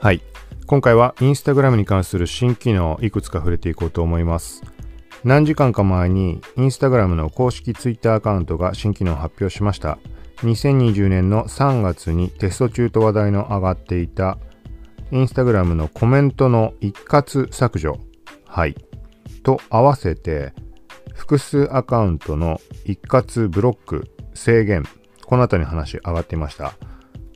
はい。今回はインスタグラムに関する新機能をいくつか触れていこうと思います。何時間か前にインスタグラムの公式ツイッターアカウントが新機能を発表しました。2020年の3月にテスト中と話題の上がっていたインスタグラムのコメントの一括削除。はい。と合わせて複数アカウントの一括ブロック制限。この辺りの話上がっていました。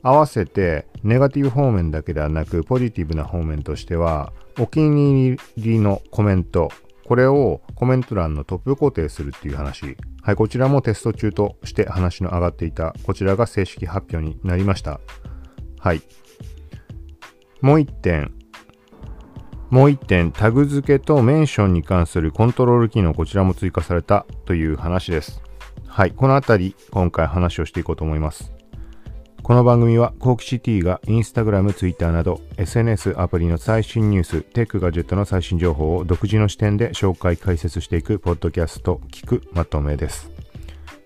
合わせてネガティブ方面だけではなくポジティブな方面としてはお気に入りのコメントこれをコメント欄のトップ固定するっていう話。はいこちらもテスト中として話の上がっていたこちらが正式発表になりました。はい。もう一点。もう一点タグ付けとメンションに関するコントロール機能こちらも追加されたという話です。はいこのあたり今回話をしていこうと思います。この番組は、コーキシティがインスタグラム、ツイッターなど SNS アプリの最新ニュース、テックガジェットの最新情報を独自の視点で紹介、解説していくポッドキャスト、聞くまとめです。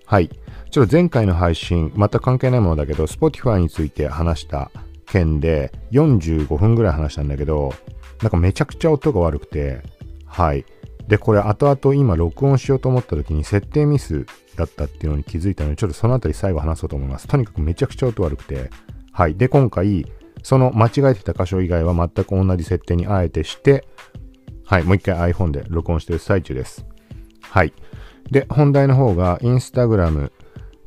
はい。ちょっと前回の配信、また関係ないものだけど、Spotify について話した件で45分ぐらい話したんだけど、なんかめちゃくちゃ音が悪くて、はい。で、これ後々今録音しようと思った時に設定ミスだったっていうのに気づいたので、ちょっとそのあたり最後話そうと思います。とにかくめちゃくちゃ音悪くて。はい。で、今回、その間違えてた箇所以外は全く同じ設定にあえてして、はい。もう一回 iPhone で録音してる最中です。はい。で、本題の方が、インスタグラム、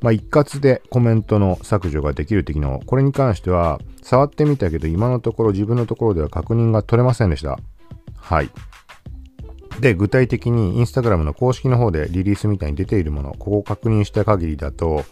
まあ、一括でコメントの削除ができるって機能。これに関しては、触ってみたけど、今のところ自分のところでは確認が取れませんでした。はい。で、具体的にインスタグラムの公式の方でリリースみたいに出ているもの、ここを確認した限りだと、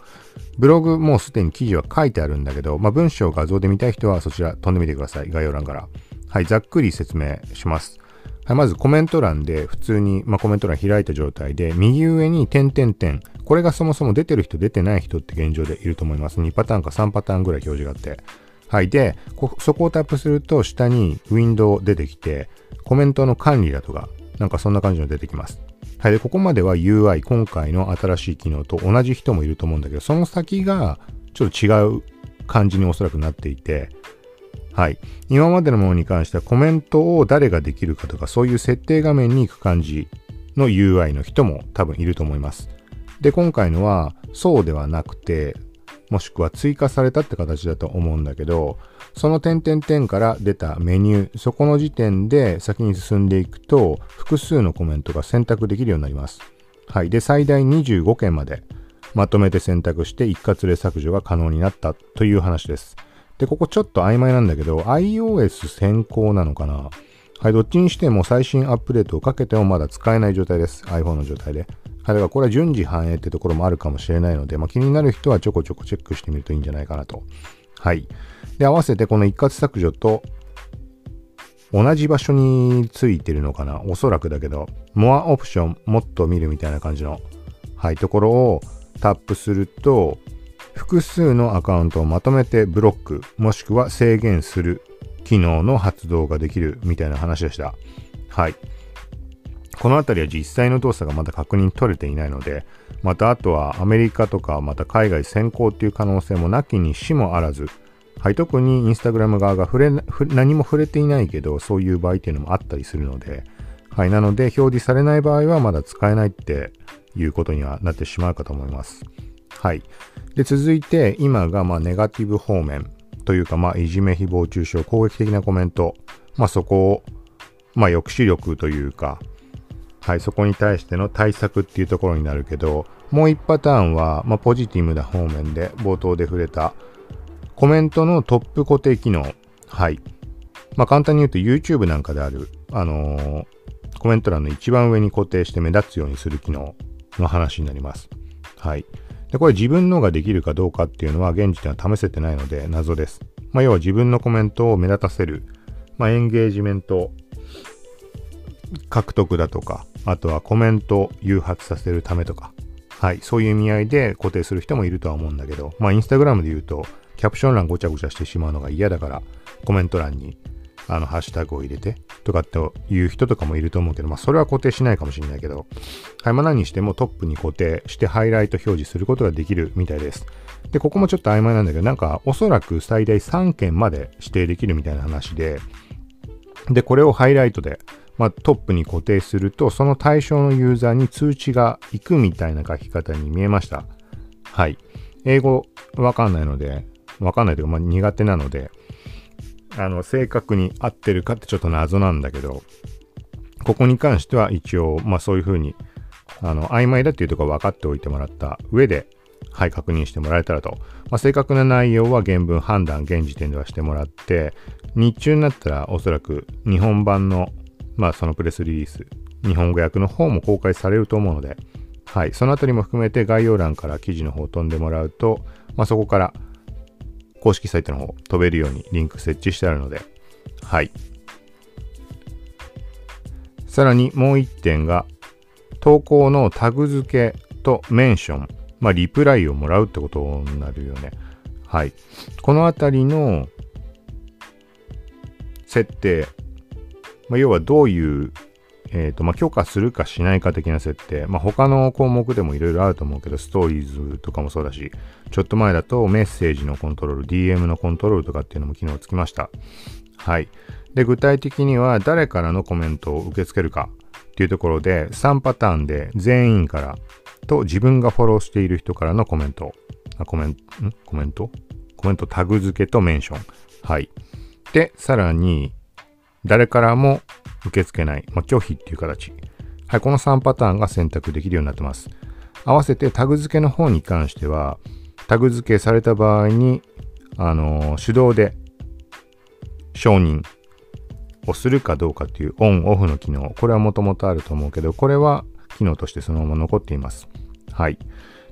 ブログもうすでに記事は書いてあるんだけど、まあ、文章画像で見たい人はそちら飛んでみてください。概要欄から。はい、ざっくり説明します。はい、まずコメント欄で普通に、まあ、コメント欄開いた状態で、右上に点々点。これがそもそも出てる人出てない人って現状でいると思います。2パターンか3パターンぐらい表示があって。はい。で、そこをタップすると下にウィンドウ出てきて、コメントの管理だとか、なんかそんな感じの出てきます。はい。で、ここまでは UI、今回の新しい機能と同じ人もいると思うんだけど、その先がちょっと違う感じにおそらくなっていて、はい。今までのものに関してはコメントを誰ができるかとか、そういう設定画面に行く感じの UI の人も多分いると思います。で、今回のはそうではなくて、もしくは追加されたって形だと思うんだけど、その点々点から出たメニュー、そこの時点で先に進んでいくと、複数のコメントが選択できるようになります。はい。で、最大25件までまとめて選択して一括で削除が可能になったという話です。で、ここちょっと曖昧なんだけど、iOS 先行なのかな？はい、どっちにしても最新アップデートをかけてもまだ使えない状態です。iPhone の状態で。はい、だからこれは順次反映ってところもあるかもしれないので、まあ、気になる人はちょこちょこチェックしてみるといいんじゃないかなと。はい。で、合わせてこの一括削除と同じ場所についてるのかなおそらくだけど、More Option もっと見るみたいな感じの、はい、ところをタップすると、複数のアカウントをまとめてブロック、もしくは制限する機能の発動ができるみたいな話でした。はい。このあたりは実際の動作がまだ確認取れていないので、またあとはアメリカとかまた海外先行っていう可能性もなきにしもあらず、はい、特にインスタグラム側が触れ何も触れていないけど、そういう場合っていうのもあったりするので、はい、なので表示されない場合はまだ使えないっていうことにはなってしまうかと思います。はい。で、続いて、今がまあネガティブ方面というか、まあいじめ、誹謗中傷、攻撃的なコメント、まあそこを、まあ抑止力というか、はい、そこに対しての対策っていうところになるけど、もう一パターンは、まあ、ポジティブな方面で、冒頭で触れた、コメントのトップ固定機能。はい。まあ、簡単に言うと YouTube なんかである、あのー、コメント欄の一番上に固定して目立つようにする機能の話になります。はい。で、これ自分のができるかどうかっていうのは現時点は試せてないので謎です。まあ、要は自分のコメントを目立たせる、まあ、エンゲージメント獲得だとか、あとはコメントを誘発させるためとか、はい、そういう意味合いで固定する人もいるとは思うんだけど、まあ、インスタグラムで言うと、キャプション欄ごちゃごちゃしてしまうのが嫌だから、コメント欄に、あの、ハッシュタグを入れてとかっていう人とかもいると思うけど、まあ、それは固定しないかもしれないけど、はい、まあ、何にしてもトップに固定してハイライト表示することができるみたいです。で、ここもちょっと曖昧なんだけど、なんか、おそらく最大3件まで指定できるみたいな話で、で、これをハイライトで、まあ、トップに固定すると、その対象のユーザーに通知が行くみたいな書き方に見えました。はい。英語わかんないので、わかんないというか、まあ、苦手なので、あの、正確に合ってるかってちょっと謎なんだけど、ここに関しては一応、まあそういうふうに、あの、曖昧だっていうところ分かっておいてもらった上で、はい、確認してもらえたらと。まあ、正確な内容は原文判断、現時点ではしてもらって、日中になったらおそらく日本版の、まあそのプレスリリース、日本語訳の方も公開されると思うので、はい、そのあたりも含めて概要欄から記事の方を飛んでもらうと、まあそこから公式サイトの方飛べるようにリンク設置してあるので、はい。さらにもう一点が、投稿のタグ付けとメンション、まあ、リプライをもらうってことになるよね。はい。このあたりの設定、まあ、要はどういうえっ、ー、と、まあ、許可するかしないか的な設定。まあ、他の項目でもいろいろあると思うけど、ストーリーズとかもそうだし、ちょっと前だとメッセージのコントロール、DM のコントロールとかっていうのも機能つきました。はい。で、具体的には誰からのコメントを受け付けるかっていうところで、3パターンで全員からと自分がフォローしている人からのコメント。あコメント、コメント？コメントタグ付けとメンション。はい。で、さらに、誰からも受け付けない、まあ、拒否っていう形。はい、この3パターンが選択できるようになってます。合わせてタグ付けの方に関しては、タグ付けされた場合に、あのー、手動で承認をするかどうかっていうオンオフの機能。これはもともとあると思うけど、これは機能としてそのまま残っています。はい。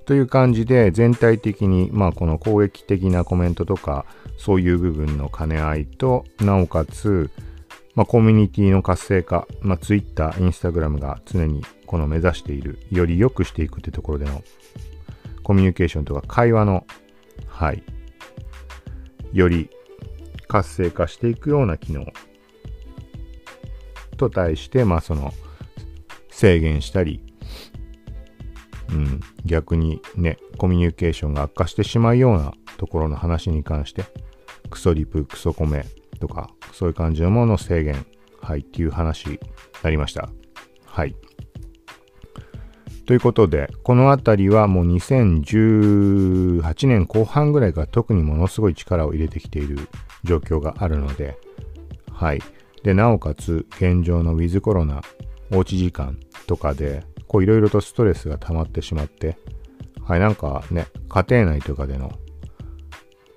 という感じで全体的に、まあこの攻撃的なコメントとか、そういう部分の兼ね合いと、なおかつ、まあ、コミュニティの活性化、まあ、Twitter、Instagram が常にこの目指している、より良くしていくってところでのコミュニケーションとか会話の、はい、より活性化していくような機能と対して、まあその制限したり、うん、逆にね、コミュニケーションが悪化してしまうようなところの話に関して、クソリプ、クソコメとか、そういう感じのもの制限、はい、っていう話になりました。はい。ということで、このあたりはもう2018年後半ぐらいから特にものすごい力を入れてきている状況があるので、はい。で、なおかつ現状のウィズコロナ、おうち時間とかで、こういろいろとストレスが溜まってしまって、はい、なんかね、家庭内とかでの、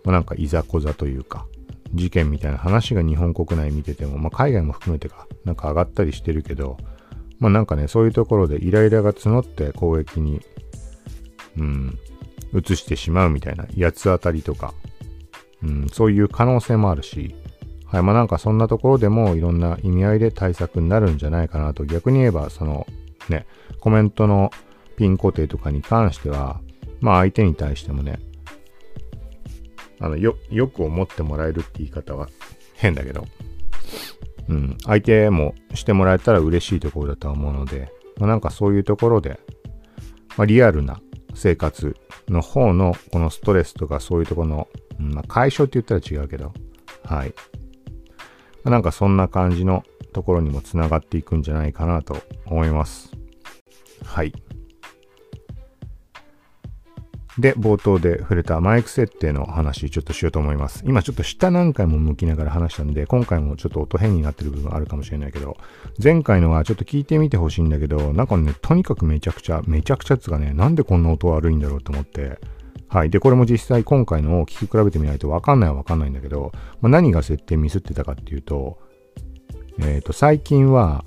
ま、なんかいざこざというか、事件みたいな話が日本国内見てても、まあ、海外も含めてか、なんか上がったりしてるけど、まあなんかね、そういうところでイライラが募って攻撃に、うん、移してしまうみたいな、八つ当たりとか、うん、そういう可能性もあるし、はい、まあなんかそんなところでもいろんな意味合いで対策になるんじゃないかなと、逆に言えば、その、ね、コメントのピン固定とかに関しては、まあ相手に対してもね、あの、よ、よく思ってもらえるって言い方は変だけど、うん、相手もしてもらえたら嬉しいところだとは思うので、まあ、なんかそういうところで、まあ、リアルな生活の方のこのストレスとかそういうところの、うん、まあ、解消って言ったら違うけど、はい。まあ、なんかそんな感じのところにもつながっていくんじゃないかなと思います。はい。で、冒頭で触れたマイク設定の話ちょっとしようと思います。今ちょっと下何回も向きながら話したんで、今回もちょっと音変になってる部分あるかもしれないけど、前回のはちょっと聞いてみてほしいんだけど、なんかね、とにかくめちゃくちゃ、めちゃくちゃつがね、なんでこんな音悪いんだろうと思って、はい。で、これも実際今回のを聞き比べてみないとわかんないはわかんないんだけど、まあ、何が設定ミスってたかっていうと、えっ、ー、と、最近は、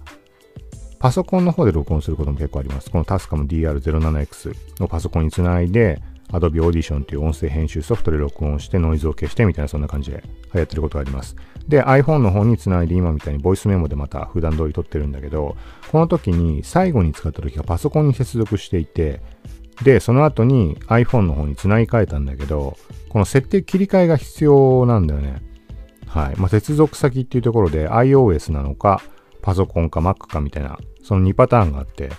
パソコンの方で録音することも結構あります。このタスカム DR07X のパソコンにつないで、Adobe Audition という音声編集ソフトで録音してノイズを消してみたいなそんな感じでやってることがあります。で、iPhone の方につないで今みたいにボイスメモでまた普段通り撮ってるんだけど、この時に最後に使った時がパソコンに接続していて、で、その後に iPhone の方につなぎ替えたんだけど、この設定切り替えが必要なんだよね。はいまあ、接続先っていうところで iOS なのかパソコンか Mac かみたいなその2パターンがあって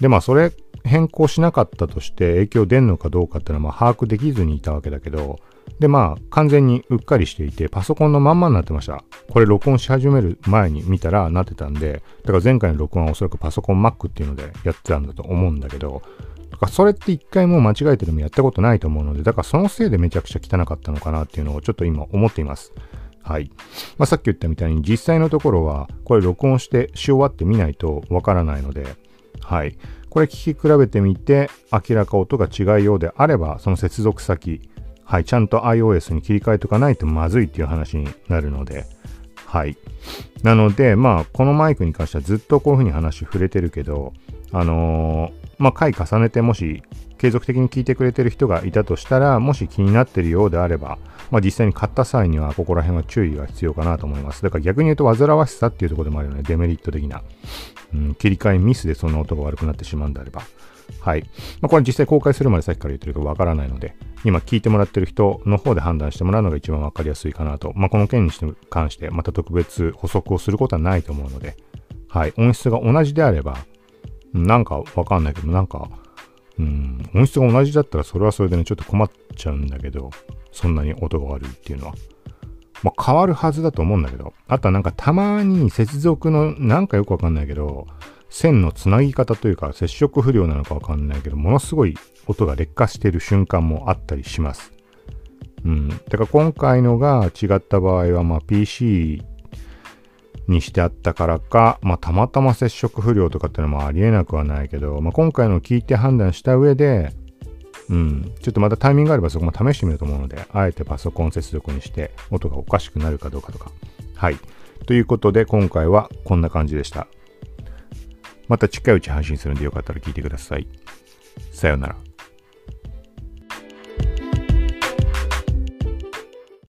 でまあそれ変更しなかったとして影響出んのかどうかっていうのはま把握できずにいたわけだけどでまあ完全にうっかりしていてパソコンのまんまになってましたこれ録音し始める前に見たらなってたんでだから前回の録音はおそらくパソコン Mac っていうのでやってたんだと思うんだけどだからそれって一回もう間違えてでもやったことないと思うのでだからそのせいでめちゃくちゃ汚かったのかなっていうのをちょっと今思っていますはい。まあ、さっき言ったみたいに実際のところはこれ録音してし終わってみないとわからないので、はい。これ聞き比べてみて明らか音が違うようであればその接続先はい、ちゃんと iOS に切り替えとかないとまずいっていう話になるので、はい。なので、まあ、このマイクに関してはずっとこういうふうに話触れてるけど、あのー、まあ、回重ねてもし継続的に聞いてくれてる人がいたとしたら、もし気になってるようであれば、まあ、実際に買った際にはここら辺は注意が必要かなと思います。だから逆に言うと煩わしさっていうところでもあるよね。デメリット的な。うん、切り替えミスでその音が悪くなってしまうんであれば。はい。まあ、これ実際公開するまでさっきから言ってるかわからないので、今聞いてもらってる人の方で判断してもらうのが一番わかりやすいかなと。まあ、この件に関してまた特別補足をすることはないと思うので、はい。音質が同じであれば、なんかわかんないけど、なんか、うん、音質が同じだったらそれはそれでね、ちょっと困っちゃうんだけど、そんなに音が悪いっていうのは。まあ、変わるはずだと思うんだけど、あとはなんかたまに接続のなんかよくわかんないけど、線のつなぎ方というか接触不良なのかわかんないけど、ものすごい音が劣化してる瞬間もあったりします。うん。だから今回のが違った場合は、まあ PC にしてあったからか、まあたまたま接触不良とかっていうのもありえなくはないけど、まあ今回の聞いて判断した上で、うん、ちょっとまたタイミングがあればそこも試してみると思うので、あえてパソコン接続にして音がおかしくなるかどうかとか。はい。ということで今回はこんな感じでした。また近いうち配信するんでよかったら聞いてください。さようなら。